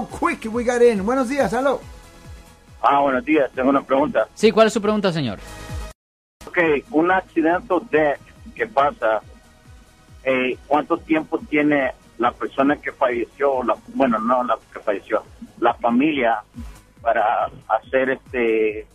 how quick we got in. Buenos días, hello. Ah, buenos días. Tengo una pregunta. Sí, ¿cuál es su pregunta, señor? Ok, un accidente de que pasa, eh, ¿cuánto tiempo tiene la persona que falleció, la, bueno, no la que falleció, la familia para hacer este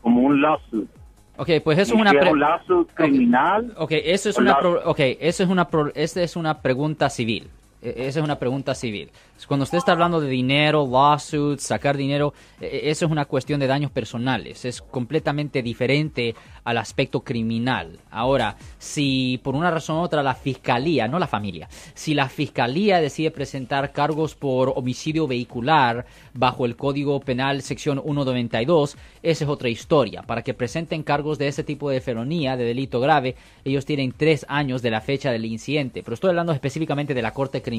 como un lawsuit? Ok, pues eso es una... ¿Es pre- un lawsuit criminal? Ok, eso es una, pro- okay, eso es una, pro- esta es una pregunta civil. E- Esa es una pregunta civil. Cuando usted está hablando de dinero, lawsuits, sacar dinero, e- e- eso es una cuestión de daños personales. Es completamente diferente al aspecto criminal. Ahora, si por una razón u otra la fiscalía, no la familia, si la fiscalía decide presentar cargos por homicidio vehicular bajo el Código Penal sección 192, esa es otra historia. Para que presenten cargos de ese tipo de felonía, de delito grave, ellos tienen tres años de la fecha del incidente. Pero estoy hablando específicamente de la Corte Criminal,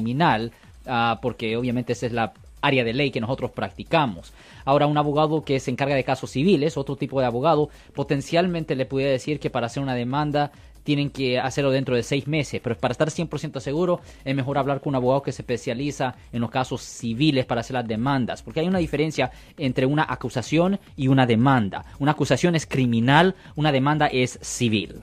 ah, porque obviamente esa es la área de ley que nosotros practicamos. Ahora, un abogado que se encarga de casos civiles, otro tipo de abogado, potencialmente le pudiera decir que para hacer una demanda tienen que hacerlo dentro de seis meses, pero para estar 100% seguro es mejor hablar con un abogado que se especializa en los casos civiles para hacer las demandas, porque hay una diferencia entre una acusación y una demanda. Una acusación es criminal, una demanda es civil.